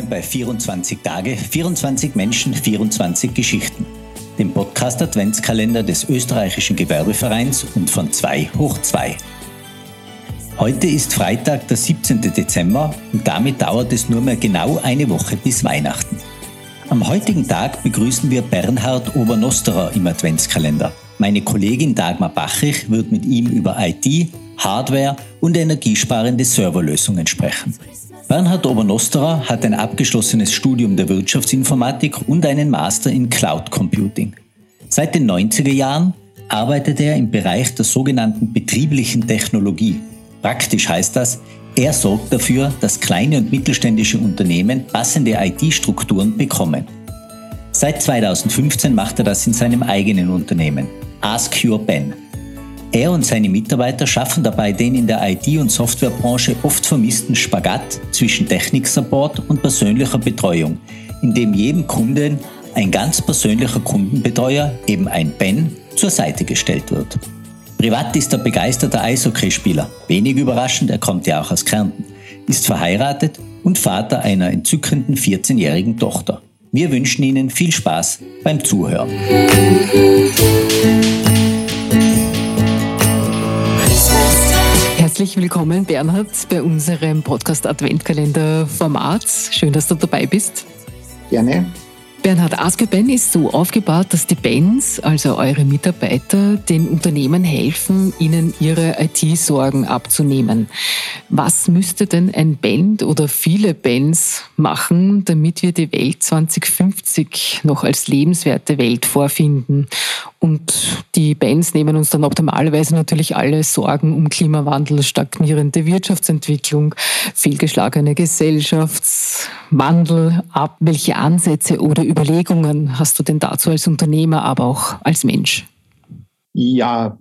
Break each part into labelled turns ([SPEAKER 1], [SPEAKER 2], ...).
[SPEAKER 1] willkommen bei 24 Tage, 24 Menschen, 24 Geschichten, dem Podcast Adventskalender des österreichischen Gewerbevereins und von 2 hoch 2. Heute ist Freitag, der 17. Dezember und damit dauert es nur mehr genau eine Woche bis Weihnachten. Am heutigen Tag begrüßen wir Bernhard Obernosterer im Adventskalender. Meine Kollegin Dagmar Bachrich wird mit ihm über IT, Hardware und energiesparende Serverlösungen sprechen. Bernhard Obernosterer hat ein abgeschlossenes Studium der Wirtschaftsinformatik und einen Master in Cloud Computing. Seit den 90er Jahren arbeitet er im Bereich der sogenannten betrieblichen Technologie. Praktisch heißt das, er sorgt dafür, dass kleine und mittelständische Unternehmen passende IT-Strukturen bekommen. Seit 2015 macht er das in seinem eigenen Unternehmen, Ask Your Ben. Er und seine Mitarbeiter schaffen dabei den in der IT- und Softwarebranche oft vermissten Spagat zwischen Techniksupport und persönlicher Betreuung, in dem jedem Kunden ein ganz persönlicher Kundenbetreuer, eben ein Ben, zur Seite gestellt wird. Privat ist er begeisterter Eishockeyspieler. Wenig überraschend, er kommt ja auch aus Kärnten, ist verheiratet und Vater einer entzückenden 14-jährigen Tochter. Wir wünschen Ihnen viel Spaß beim Zuhören.
[SPEAKER 2] Herzlich willkommen, Bernhard, bei unserem Podcast Adventkalender Format. Schön, dass du dabei bist.
[SPEAKER 3] Gerne.
[SPEAKER 2] Bernhard Askeben ist so aufgebaut, dass die Bands, also eure Mitarbeiter, den Unternehmen helfen, ihnen ihre IT-Sorgen abzunehmen. Was müsste denn ein Band oder viele Bands machen, damit wir die Welt 2050 noch als lebenswerte Welt vorfinden? Und die Bands nehmen uns dann optimalerweise natürlich alle Sorgen um Klimawandel, stagnierende Wirtschaftsentwicklung, fehlgeschlagene Gesellschaftswandel ab. Welche Ansätze oder Überlegungen hast du denn dazu als Unternehmer, aber auch als Mensch?
[SPEAKER 3] Ja,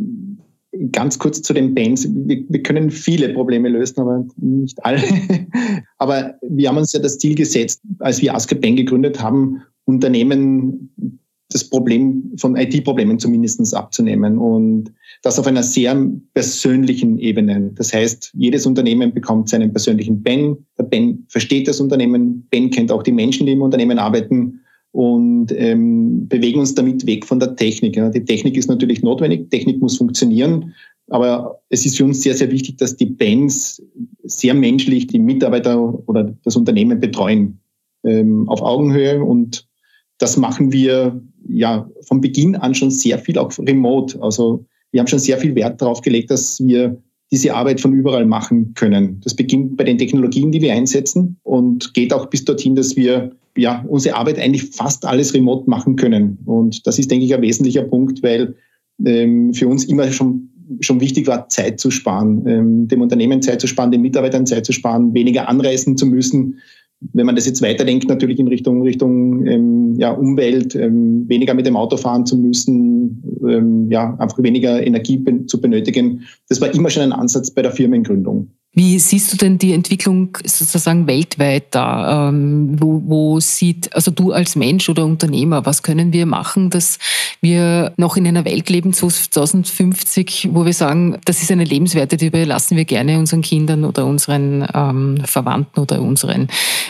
[SPEAKER 3] ganz kurz zu den Bands. Wir, wir, können viele Probleme lösen, aber nicht alle. aber wir haben uns ja das Ziel gesetzt, als wir Asker Band gegründet haben, Unternehmen das Problem von IT-Problemen zumindest abzunehmen und das auf einer sehr persönlichen Ebene. Das heißt, jedes Unternehmen bekommt seinen persönlichen Ben. Der Ben versteht das Unternehmen, Ben kennt auch die Menschen, die im Unternehmen arbeiten und ähm, bewegen uns damit weg von der Technik. Ja. Die Technik ist natürlich notwendig, Technik muss funktionieren, aber es ist für uns sehr, sehr wichtig, dass die Bands sehr menschlich die Mitarbeiter oder das Unternehmen betreuen, ähm, auf Augenhöhe. Und das machen wir ja von Beginn an schon sehr viel auch remote. Also wir haben schon sehr viel Wert darauf gelegt, dass wir diese Arbeit von überall machen können. Das beginnt bei den Technologien, die wir einsetzen und geht auch bis dorthin, dass wir ja unsere Arbeit eigentlich fast alles remote machen können. Und das ist, denke ich, ein wesentlicher Punkt, weil ähm, für uns immer schon schon wichtig war, Zeit zu sparen, ähm, dem Unternehmen Zeit zu sparen, den Mitarbeitern Zeit zu sparen, weniger anreisen zu müssen, wenn man das jetzt weiterdenkt, natürlich in Richtung, Richtung ähm, ja, Umwelt, ähm, weniger mit dem Auto fahren zu müssen, ähm, ja, einfach weniger Energie be zu benötigen. Das war immer schon ein Ansatz bei der Firmengründung.
[SPEAKER 2] Wie siehst du denn die Entwicklung sozusagen weltweit da? Ähm, wo, wo sieht, also du als Mensch oder Unternehmer, was können wir machen, dass wir noch in einer Welt leben, 2050, wo wir sagen, das ist eine Lebenswerte, die überlassen wir gerne unseren Kindern oder unseren ähm, Verwandten oder unseren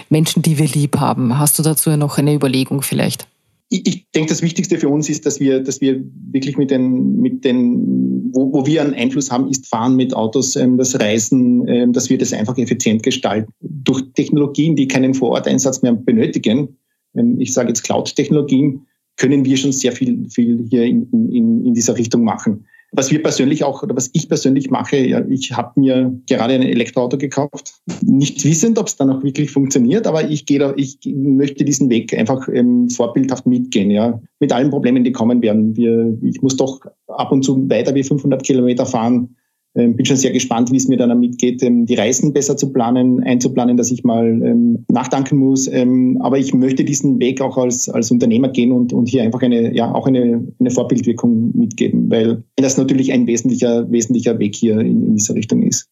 [SPEAKER 2] Menschen, die wir lieb haben. Hast du dazu noch eine Überlegung vielleicht?
[SPEAKER 3] Ich, ich denke, das Wichtigste für uns ist, dass wir, dass wir wirklich mit den, mit den, wo, wo wir einen Einfluss haben, ist Fahren mit Autos, ähm, das Reisen, ähm, dass wir das einfach effizient gestalten. Durch Technologien, die keinen Vororteinsatz mehr benötigen, ähm, ich sage jetzt Cloud-Technologien, können wir schon sehr viel, viel hier in, in, in dieser Richtung machen. Was wir persönlich auch, oder was ich persönlich mache, ja, ich habe mir gerade ein Elektroauto gekauft, nicht wissend, ob es dann auch wirklich funktioniert, aber ich gehe da, ich möchte diesen Weg einfach ähm, vorbildhaft mitgehen, ja, mit allen Problemen, die kommen werden. Wir, ich muss doch ab und zu weiter wie 500 Kilometer fahren bin schon sehr gespannt, wie es mir dann damit geht, ähm, die Reisen besser zu planen, einzuplanen, dass ich mal ähm, nachdanken muss. Ähm, aber ich möchte diesen Weg auch als, als Unternehmer gehen und, und hier einfach eine, ja, auch eine, eine Vorbildwirkung mitgeben, weil das natürlich ein wesentlicher, wesentlicher Weg hier in, in dieser Richtung ist.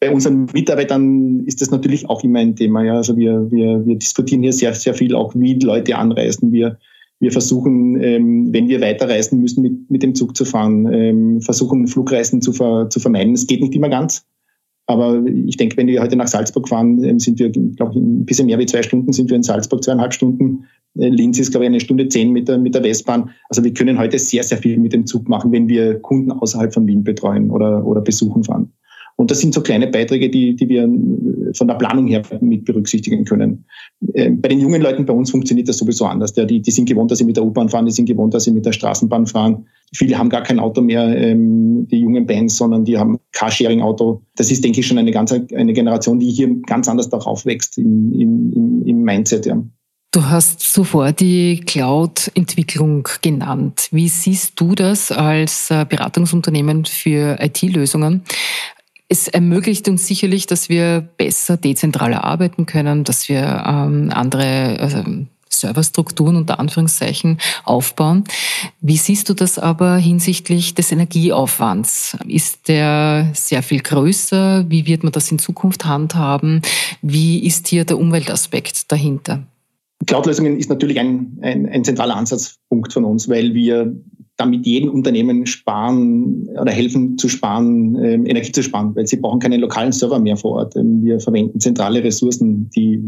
[SPEAKER 3] Bei unseren Mitarbeitern ist das natürlich auch immer ein Thema. Ja. Also wir, wir, wir diskutieren hier sehr, sehr viel auch, wie Leute anreisen. Wir wir versuchen, ähm, wenn wir weiterreisen müssen, mit, dem Zug zu fahren, ähm, versuchen Flugreisen zu, zu vermeiden. Es geht nicht immer ganz, Aber ich denke, wenn wir heute nach Salzburg fahren, ähm, sind wir, glaube ich, ein bisschen mehr wie zwei Stunden sind wir in Salzburg, zweieinhalb Stunden. Äh, Linz ist, glaube ich, eine Stunde zehn mit der, mit der Westbahn. Also wir können heute sehr, sehr viel mit dem Zug machen, wenn wir Kunden außerhalb von Wien betreuen oder, oder besuchen fahren. Und das sind so kleine Beiträge, die, die wir von der Planung her mit berücksichtigen können. Ähm, bei den jungen Leuten bei uns funktioniert das sowieso anders. Die, die sind gewohnt, dass sie mit der U-Bahn fahren, die sind gewohnt, dass sie mit der Straßenbahn fahren. Viele haben gar kein Auto mehr, ähm, die jungen Bands, sondern die haben Carsharing-Auto. Das ist, denke ich, schon eine ganze eine Generation, die hier ganz anders darauf wächst im, im, im Mindset. Ja.
[SPEAKER 2] Du hast zuvor die Cloud-Entwicklung genannt. Wie siehst du das als äh, Beratungsunternehmen für IT-Lösungen? Es ermöglicht uns sicherlich, dass wir besser dezentraler arbeiten können, dass wir ähm, andere also Serverstrukturen unter Anführungszeichen aufbauen. Wie siehst du das aber hinsichtlich des Energieaufwands? Ist der sehr viel größer? Wie wird man das in Zukunft handhaben? Wie ist hier der Umweltaspekt dahinter?
[SPEAKER 3] Cloud-Lösungen ist natürlich ein, ein, ein zentraler Ansatzpunkt von uns, weil wir damit jedem Unternehmen sparen oder helfen zu sparen, ähm, Energie zu sparen, weil sie brauchen keine lokalen Server mehr vor Ort. Ähm, wir verwenden zentrale Ressourcen, die,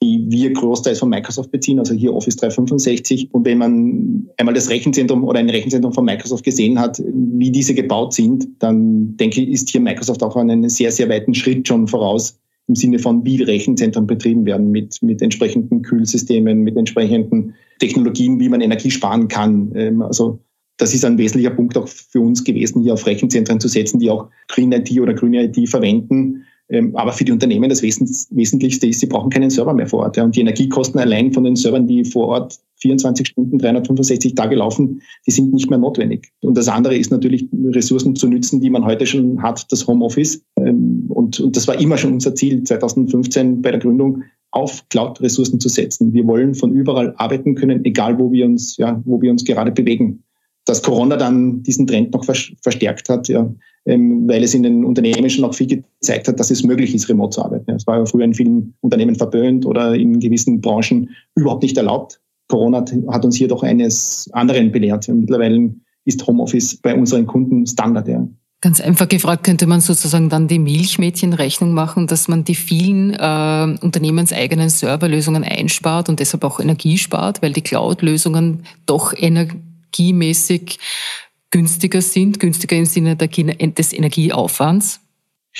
[SPEAKER 3] die wir großteils von Microsoft beziehen, also hier Office 365. Und wenn man einmal das Rechenzentrum oder ein Rechenzentrum von Microsoft gesehen hat, wie diese gebaut sind, dann denke ich, ist hier Microsoft auch einen sehr, sehr weiten Schritt schon voraus im Sinne von, wie Rechenzentren betrieben werden mit, mit entsprechenden Kühlsystemen, mit entsprechenden Technologien, wie man Energie sparen kann. Ähm, also das ist ein wesentlicher Punkt auch für uns gewesen, hier auf Rechenzentren zu setzen, die auch Green IT oder grüne IT verwenden. Ähm, aber für die Unternehmen das Wesentlichste ist, sie brauchen keinen Server mehr vor Ort. Und die Energiekosten allein von den Servern, die vor Ort 24 Stunden, 365 Tage laufen, die sind nicht mehr notwendig. Und das andere ist natürlich, Ressourcen zu nützen, die man heute schon hat, das Homeoffice. Ähm, und, und das war immer schon unser Ziel 2015 bei der Gründung, auf Cloud-Ressourcen zu setzen. Wir wollen von überall arbeiten können, egal wo wir uns, ja, wo wir uns gerade bewegen dass Corona dann diesen Trend noch verstärkt hat, ja, ähm, weil es in den Unternehmen schon auch viel gezeigt hat, dass es möglich ist, remote zu arbeiten. Es war ja früher in vielen Unternehmen verböhnt oder in gewissen Branchen überhaupt nicht erlaubt. Corona hat uns hier doch eines anderen belehrt. Mittlerweile ist Homeoffice bei unseren Kunden Standard. Ja.
[SPEAKER 2] Ganz einfach gefragt, könnte man sozusagen dann die Milchmädchenrechnung machen, dass man die vielen äh, unternehmenseigenen Serverlösungen einspart und deshalb auch Energie spart, weil die Cloud-Lösungen doch Energie energiemäßig günstiger sind, günstiger im Sinne des Energieaufwands?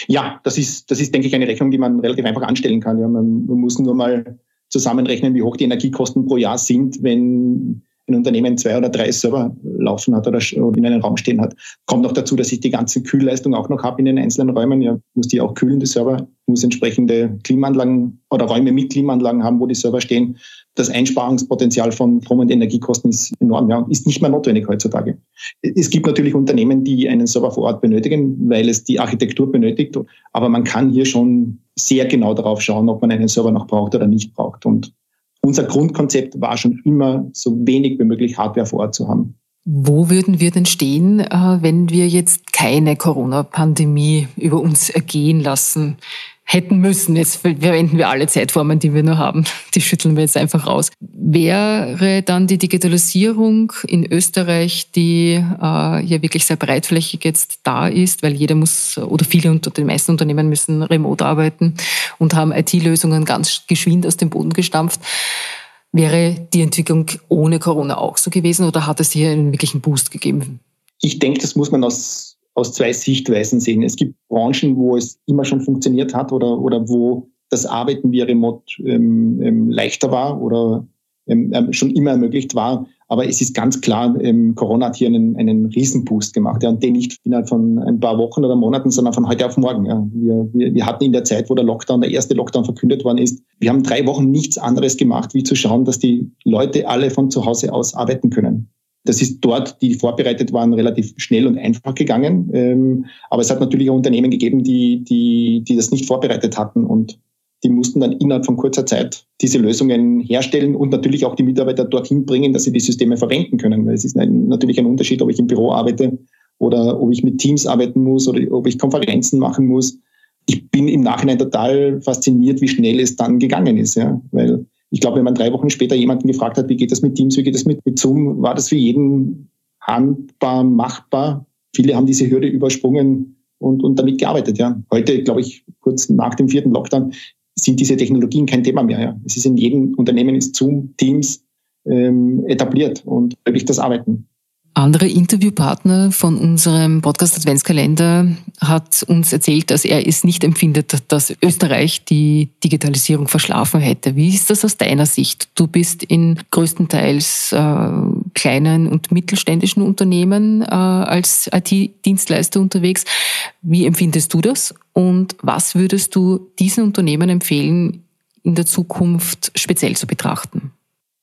[SPEAKER 3] Ja, das ist, das ist, denke ich, eine Rechnung, die man relativ einfach anstellen kann. Ja, man, man muss nur mal zusammenrechnen, wie hoch die Energiekosten pro Jahr sind, wenn ein Unternehmen zwei oder drei Server laufen hat oder in einem Raum stehen hat. Kommt noch dazu, dass ich die ganze Kühlleistung auch noch habe in den einzelnen Räumen. Ja, muss die auch kühlen, die Server, muss entsprechende Klimaanlagen oder Räume mit Klimaanlagen haben, wo die Server stehen. Das Einsparungspotenzial von Strom- und Energiekosten ist enorm, ja, ist nicht mehr notwendig heutzutage. Es gibt natürlich Unternehmen, die einen Server vor Ort benötigen, weil es die Architektur benötigt. Aber man kann hier schon sehr genau darauf schauen, ob man einen Server noch braucht oder nicht braucht. Und unser Grundkonzept war schon immer, so wenig wie möglich Hardware vor Ort zu haben.
[SPEAKER 2] Wo würden wir denn stehen, äh, wenn wir jetzt keine Corona-Pandemie über uns ergehen lassen? Hätten müssen. Jetzt verwenden wir alle Zeitformen, die wir nur haben. Die schütteln wir jetzt einfach raus. Wäre dann die Digitalisierung in Österreich, die äh, ja wirklich sehr breitflächig jetzt da ist, weil jeder muss oder viele unter den meisten Unternehmen müssen remote arbeiten und haben IT-Lösungen ganz geschwind aus dem Boden gestampft. Wäre die Entwicklung ohne Corona auch so gewesen oder hat es hier einen wirklichen Boost gegeben?
[SPEAKER 3] Ich denke, das muss man aus aus zwei Sichtweisen sehen. Es gibt Branchen, wo es immer schon funktioniert hat oder, oder wo das Arbeiten via Remote ähm, ähm, leichter war oder ähm, ähm, schon immer ermöglicht war. Aber es ist ganz klar, ähm, Corona hat hier einen, einen Riesenboost gemacht. Ja, und den nicht innerhalb von ein paar Wochen oder Monaten, sondern von heute auf morgen. Ja. Wir, wir, wir hatten in der Zeit, wo der Lockdown, der erste Lockdown verkündet worden ist, wir haben drei Wochen nichts anderes gemacht, wie zu schauen, dass die Leute alle von zu Hause aus arbeiten können. Das ist dort, die vorbereitet waren, relativ schnell und einfach gegangen. Ähm, aber es hat natürlich auch Unternehmen gegeben, die, die, die das nicht vorbereitet hatten und die mussten dann innerhalb von kurzer Zeit diese Lösungen herstellen und natürlich auch die Mitarbeiter dorthin bringen, dass sie die Systeme verwenden können. Weil es ist ein, natürlich ein Unterschied, ob ich im Büro arbeite oder ob ich mit Teams arbeiten muss oder ob ich Konferenzen machen muss. Ich bin im Nachhinein total fasziniert, wie schnell es dann gegangen ist, ja, weil ich glaube, wenn man drei Wochen später jemanden gefragt hat, wie geht das mit Teams, wie geht das mit, mit Zoom, war das für jeden handbar, machbar. Viele haben diese Hürde übersprungen, und, und damit gearbeitet. Ja. Heute, glaube ich, kurz nach dem vierten Lockdown, sind diese Technologien kein Thema mehr. Ja. Es ist in jedem Unternehmen ist Zoom, Teams ähm, etabliert und möglich das Arbeiten.
[SPEAKER 2] Andere Interviewpartner von unserem Podcast Adventskalender hat uns erzählt, dass er es nicht empfindet, dass Österreich die Digitalisierung verschlafen hätte. Wie ist das aus deiner Sicht? Du bist in größtenteils äh, kleinen und mittelständischen Unternehmen äh, als IT-Dienstleister unterwegs. Wie empfindest du das? Und was würdest du diesen Unternehmen empfehlen, in der Zukunft speziell zu betrachten?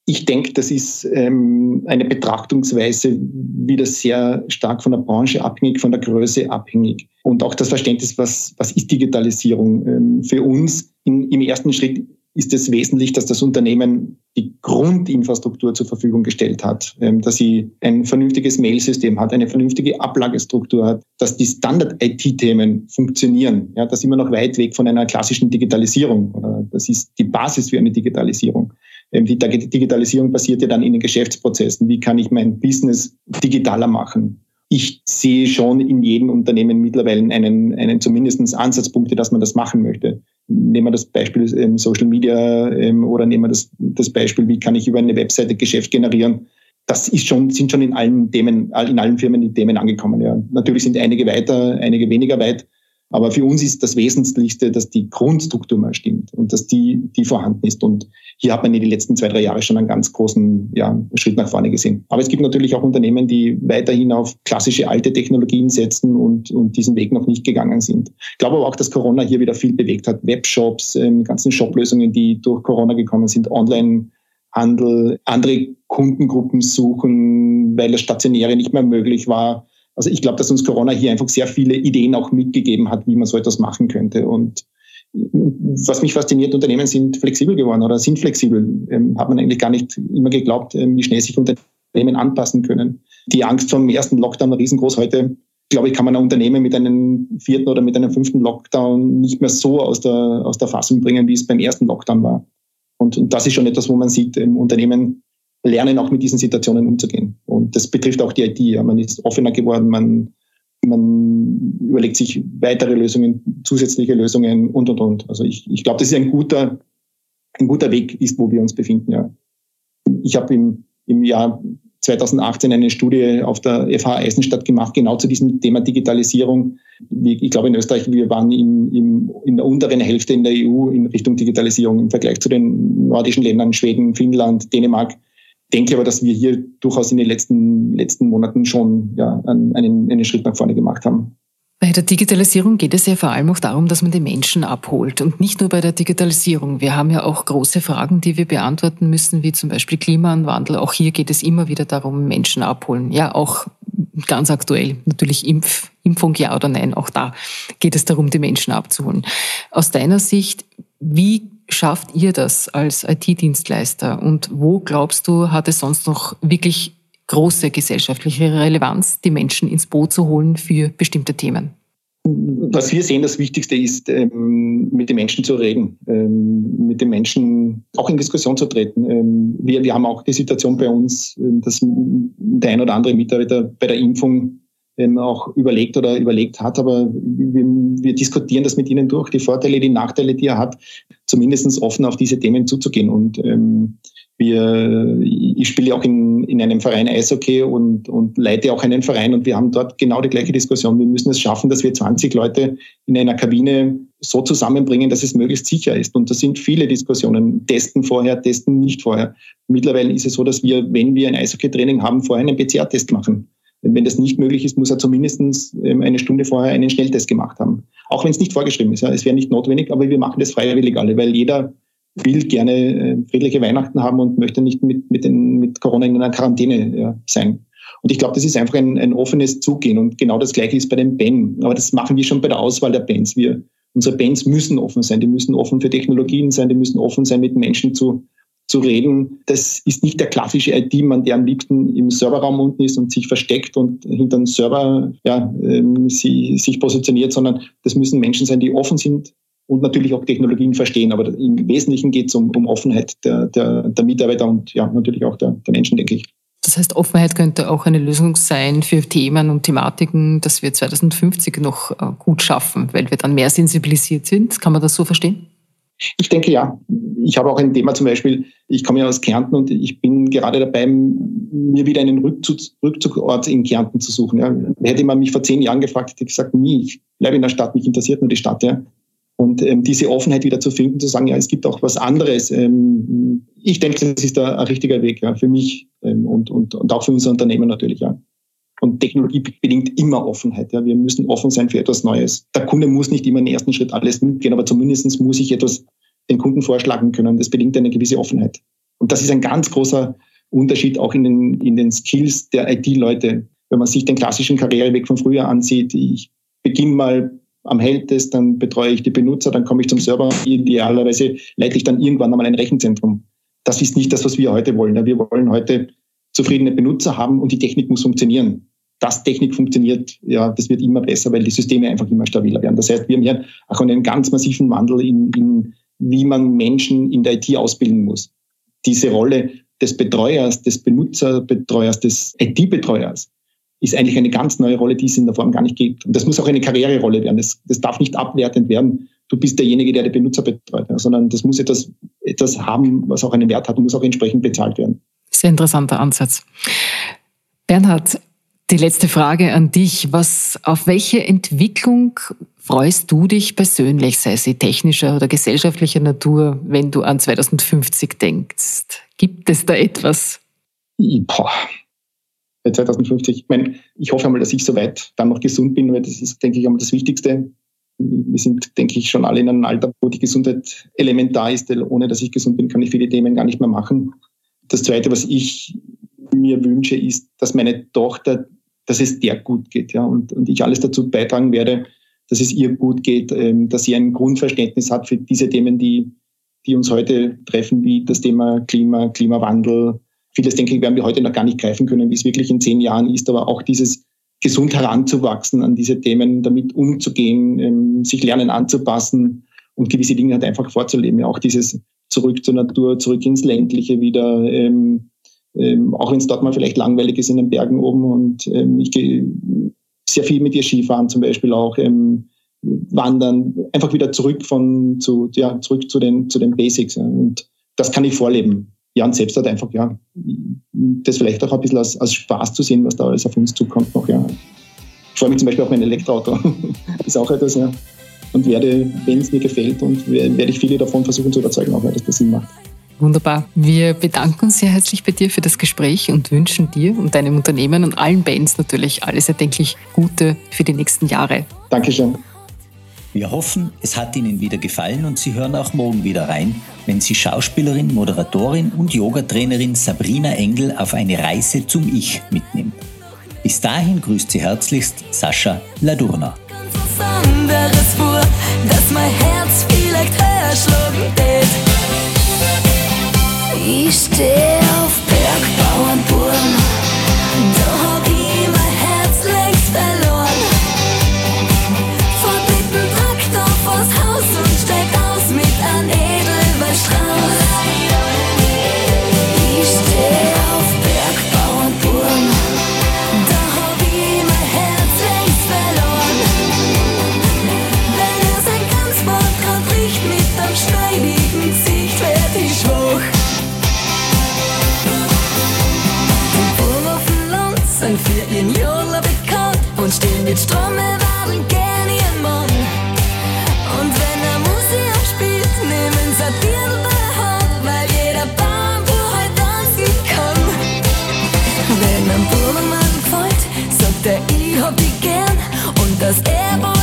[SPEAKER 3] Ich denke, das ist ähm, eine Betrachtungsweise wieder sehr stark von der Branche abhängig, von der Größe abhängig. Und auch das Verständnis, was, was ist Digitalisierung? Ähm, für uns in, im ersten Schritt ist es wesentlich, dass das Unternehmen die Grundinfrastruktur zur Verfügung gestellt hat, ähm, dass sie ein vernünftiges Mailsystem hat, eine vernünftige Ablagestruktur hat, dass die Standard-IT-Themen funktionieren. Ja, das ist immer noch weit weg von einer klassischen Digitalisierung. Oder das ist die Basis für eine Digitalisierung. Ähm, die Digitalisierung passiert ja dann in den Geschäftsprozessen. Wie kann ich mein Business digitaler machen? Ich sehe schon in jedem Unternehmen mittlerweile einen, einen zumindest Ansatzpunkte, dass man das machen möchte. Nehmen wir das Beispiel ähm, Social Media ähm, oder nehmen wir das, das Beispiel, wie kann ich über eine Webseite Geschäft generieren. Das ist schon, sind schon in allen Themen, in allen Firmen die Themen angekommen. Ja. Natürlich sind einige weiter, einige weniger weit. Aber für uns ist das Wesentlichste, dass die Grundstruktur mal stimmt und dass die, die vorhanden ist. Und hier hat man in den letzten zwei, drei Jahren schon einen ganz großen ja, Schritt nach vorne gesehen. Aber es gibt natürlich auch Unternehmen, die weiterhin auf klassische alte Technologien setzen und, und diesen Weg noch nicht gegangen sind. Ich glaube aber auch, dass Corona hier wieder viel bewegt hat. Webshops, ähm, ganzen Shoplösungen, die durch Corona gekommen sind, online Handel, andere Kundengruppen suchen, weil das Stationäre nicht mehr möglich war. Also ich glaube, dass uns Corona hier einfach sehr viele Ideen auch mitgegeben hat, wie man so etwas machen könnte. Und was mich fasziniert, Unternehmen sind flexibel geworden oder sind flexibel. Ähm, hat man eigentlich gar nicht immer geglaubt, ähm, wie schnell sich Unternehmen anpassen können. Die Angst vom ersten Lockdown war riesengroß. Heute, glaube ich, kann man ein Unternehmen mit einem vierten oder mit einem fünften Lockdown nicht mehr so aus der, aus der Fassung bringen, wie es beim ersten Lockdown war. Und, und das ist schon etwas, wo man sieht, ähm, Unternehmen lernen auch mit diesen Situationen umzugehen. Und das betrifft auch die IT. Ja. Man ist offener geworden, man, man überlegt sich weitere Lösungen, zusätzliche Lösungen und, und, und. Also ich, ich glaube, das ist ein guter, ein guter Weg ist, wo wir uns befinden. Ja. Ich habe im, im Jahr 2018 eine Studie auf der FH Eisenstadt gemacht, genau zu diesem Thema Digitalisierung. Ich glaube, in Österreich, wir waren im, im, in der unteren Hälfte in der EU in Richtung Digitalisierung im Vergleich zu den nordischen Ländern, Schweden, Finnland, Dänemark denke aber, dass wir hier durchaus in den letzten, letzten Monaten schon ja, einen, einen Schritt nach vorne gemacht haben.
[SPEAKER 2] Bei der Digitalisierung geht es ja vor allem auch darum, dass man die Menschen abholt. Und nicht nur bei der Digitalisierung. Wir haben ja auch große Fragen, die wir beantworten müssen, wie zum Beispiel Klimawandel. Auch hier geht es immer wieder darum, Menschen abholen. Ja, auch ganz aktuell. Natürlich Impf, Impfung ja oder nein. Auch da geht es darum, die Menschen abzuholen. Aus deiner Sicht, wie schafft ihr das als IT-Dienstleister und wo glaubst du, hat es sonst noch wirklich große gesellschaftliche Relevanz, die Menschen ins Boot zu holen für bestimmte Themen?
[SPEAKER 3] Was wir sehen, das Wichtigste ist, ähm, mit den Menschen zu reden, ähm, mit den Menschen auch in Diskussion zu treten. Ähm, wir, wir haben auch die Situation bei uns, dass der ein oder andere Mitarbeiter bei der Impfung auch überlegt oder überlegt hat, aber wir, wir, diskutieren das mit ihnen durch, die Vorteile, die Nachteile, die er hat, zumindest offen auf diese Themen zuzugehen. Und ähm, wir, ich spiele auch in, in einem Verein Eishockey und, und leite auch einen Verein und wir haben dort genau die gleiche Diskussion. Wir müssen es schaffen, dass wir 20 Leute in einer Kabine so zusammenbringen, dass es möglichst sicher ist. Und das sind viele Diskussionen. Testen vorher, testen nicht vorher. Mittlerweile ist es so, dass wir, wenn wir ein Eishockey-Training haben, vorher einen PCR-Test machen. Wenn das nicht möglich ist, muss er zumindest ähm, eine Stunde vorher einen Schnelltest gemacht haben. Auch wenn es nicht vorgeschrieben ist. Ja. Es wäre nicht notwendig, aber wir machen das freiwillig alle, weil jeder will gerne äh, friedliche Weihnachten haben und möchte nicht mit, mit, den, mit Corona in einer Quarantäne ja, sein. Und ich glaube, das ist einfach ein, ein offenes Zugehen. Und genau das Gleiche ist bei den Ben. Aber das machen wir schon bei der Auswahl der Bands. Wir, unsere Bands müssen offen sein. Die müssen offen für Technologien sein. Die müssen offen sein, mit Menschen zu, zu reden. Das ist nicht der klassische IT-Mann, der am liebsten im Serverraum unten ist und sich versteckt und hinter einem Server ja, ähm, sie, sich positioniert, sondern das müssen Menschen sein, die offen sind und natürlich auch Technologien verstehen. Aber im Wesentlichen geht es um, um Offenheit der, der, der Mitarbeiter und ja, natürlich auch der, der Menschen, denke ich.
[SPEAKER 2] Das heißt, Offenheit könnte auch eine Lösung sein für Themen und Thematiken, dass wir 2050 noch äh, gut schaffen, weil wir dann mehr sensibilisiert sind. Kann man das so verstehen?
[SPEAKER 3] Ich denke ja. Ich habe auch ein Thema zum Beispiel, ich komme ja aus Kärnten und ich bin gerade dabei, mir wieder einen Rückzug, Rückzugort in Kärnten zu suchen. Ja. Hätte man mich vor zehn Jahren gefragt, hätte ich gesagt, nie, ich bleibe in der Stadt, mich interessiert nur die Stadt. Ja. Und ähm, diese Offenheit wieder zu finden, zu sagen, ja, es gibt auch was anderes. Ähm, ich denke, das ist ein, ein richtiger Weg ja, für mich ähm, und, und, und auch für unser Unternehmen natürlich. Ja. Und Technologie bedingt immer Offenheit. Ja. Wir müssen offen sein für etwas Neues. Der Kunde muss nicht immer im ersten Schritt alles mitgehen, aber zumindest muss ich etwas den Kunden vorschlagen können. Das bedingt eine gewisse Offenheit. Und das ist ein ganz großer Unterschied auch in den, in den Skills der IT-Leute. Wenn man sich den klassischen Karriereweg von früher ansieht, ich beginne mal am Helpdesk, dann betreue ich die Benutzer, dann komme ich zum Server. Idealerweise leite ich dann irgendwann einmal ein Rechenzentrum. Das ist nicht das, was wir heute wollen. Wir wollen heute zufriedene Benutzer haben und die Technik muss funktionieren. Dass Technik funktioniert, ja, das wird immer besser, weil die Systeme einfach immer stabiler werden. Das heißt, wir haben hier auch einen ganz massiven Wandel in, in wie man Menschen in der IT ausbilden muss. Diese Rolle des Betreuers, des Benutzerbetreuers, des IT-Betreuers, ist eigentlich eine ganz neue Rolle, die es in der Form gar nicht gibt. Und das muss auch eine Karriererolle werden. Das, das darf nicht abwertend werden. Du bist derjenige, der die Benutzer betreut, sondern das muss etwas, etwas haben, was auch einen Wert hat und muss auch entsprechend bezahlt werden.
[SPEAKER 2] Sehr interessanter Ansatz. Bernhard, die letzte Frage an dich. Was, auf welche Entwicklung freust du dich persönlich, sei sie technischer oder gesellschaftlicher Natur, wenn du an 2050 denkst? Gibt es da etwas?
[SPEAKER 3] Boah, 2050. Ich meine, ich hoffe einmal, dass ich soweit dann noch gesund bin, weil das ist, denke ich, einmal das Wichtigste. Wir sind, denke ich, schon alle in einem Alter, wo die Gesundheit elementar ist. Ohne dass ich gesund bin, kann ich viele Themen gar nicht mehr machen. Das Zweite, was ich mir wünsche, ist, dass meine Tochter, dass es der gut geht, ja, und, und ich alles dazu beitragen werde, dass es ihr gut geht, ähm, dass sie ein Grundverständnis hat für diese Themen, die, die uns heute treffen, wie das Thema Klima, Klimawandel, Vieles, denke ich, werden wir heute noch gar nicht greifen können, wie es wirklich in zehn Jahren ist, aber auch dieses gesund heranzuwachsen an diese Themen, damit umzugehen, ähm, sich lernen anzupassen und gewisse Dinge halt einfach vorzuleben. Ja, auch dieses zurück zur Natur, zurück ins Ländliche wieder, ähm, ähm, auch wenn es dort mal vielleicht langweilig ist in den Bergen oben. Und ähm, ich gehe sehr viel mit ihr Skifahren zum Beispiel auch, ähm, wandern, einfach wieder zurück von zu, ja, zurück zu den, zu den Basics. Ja. Und das kann ich vorleben. Jan selbst hat einfach, ja, das vielleicht auch ein bisschen als, als Spaß zu sehen, was da alles auf uns zukommt noch, ja. Ich freue mich zum Beispiel auf mein Elektroauto. das ist auch etwas, ja. Und werde, wenn es mir gefällt, und werde ich viele davon versuchen zu überzeugen, auch weil das Sinn macht.
[SPEAKER 2] Wunderbar. Wir bedanken uns sehr herzlich bei dir für das Gespräch und wünschen dir und deinem Unternehmen und allen Bands natürlich alles erdenklich Gute für die nächsten Jahre.
[SPEAKER 3] Dankeschön.
[SPEAKER 1] Wir hoffen, es hat Ihnen wieder gefallen und Sie hören auch morgen wieder rein, wenn Sie Schauspielerin, Moderatorin und Yogatrainerin Sabrina Engel auf eine Reise zum Ich mitnimmt. Bis dahin grüßt Sie herzlichst Sascha Ladurna.
[SPEAKER 4] Ganz anderes vor, dass mein Herz vielleicht höher schlagen tät. Ich steh er, ich hab dich gern und dass er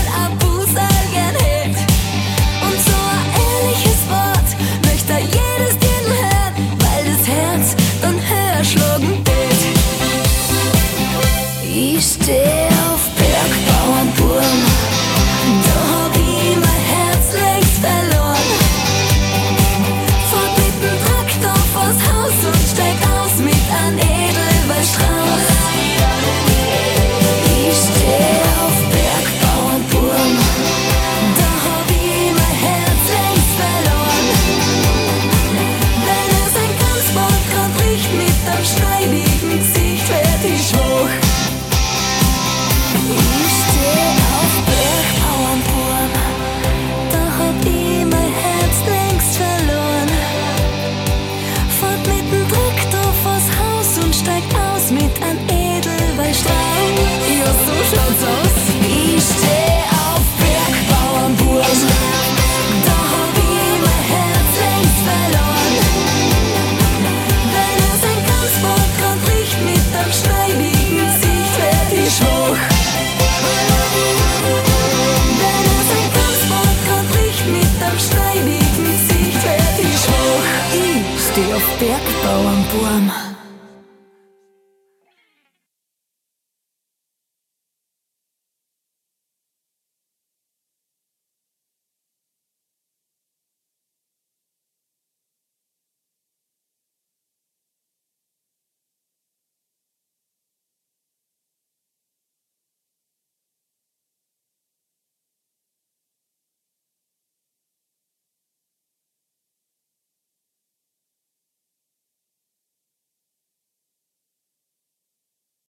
[SPEAKER 4] byłam.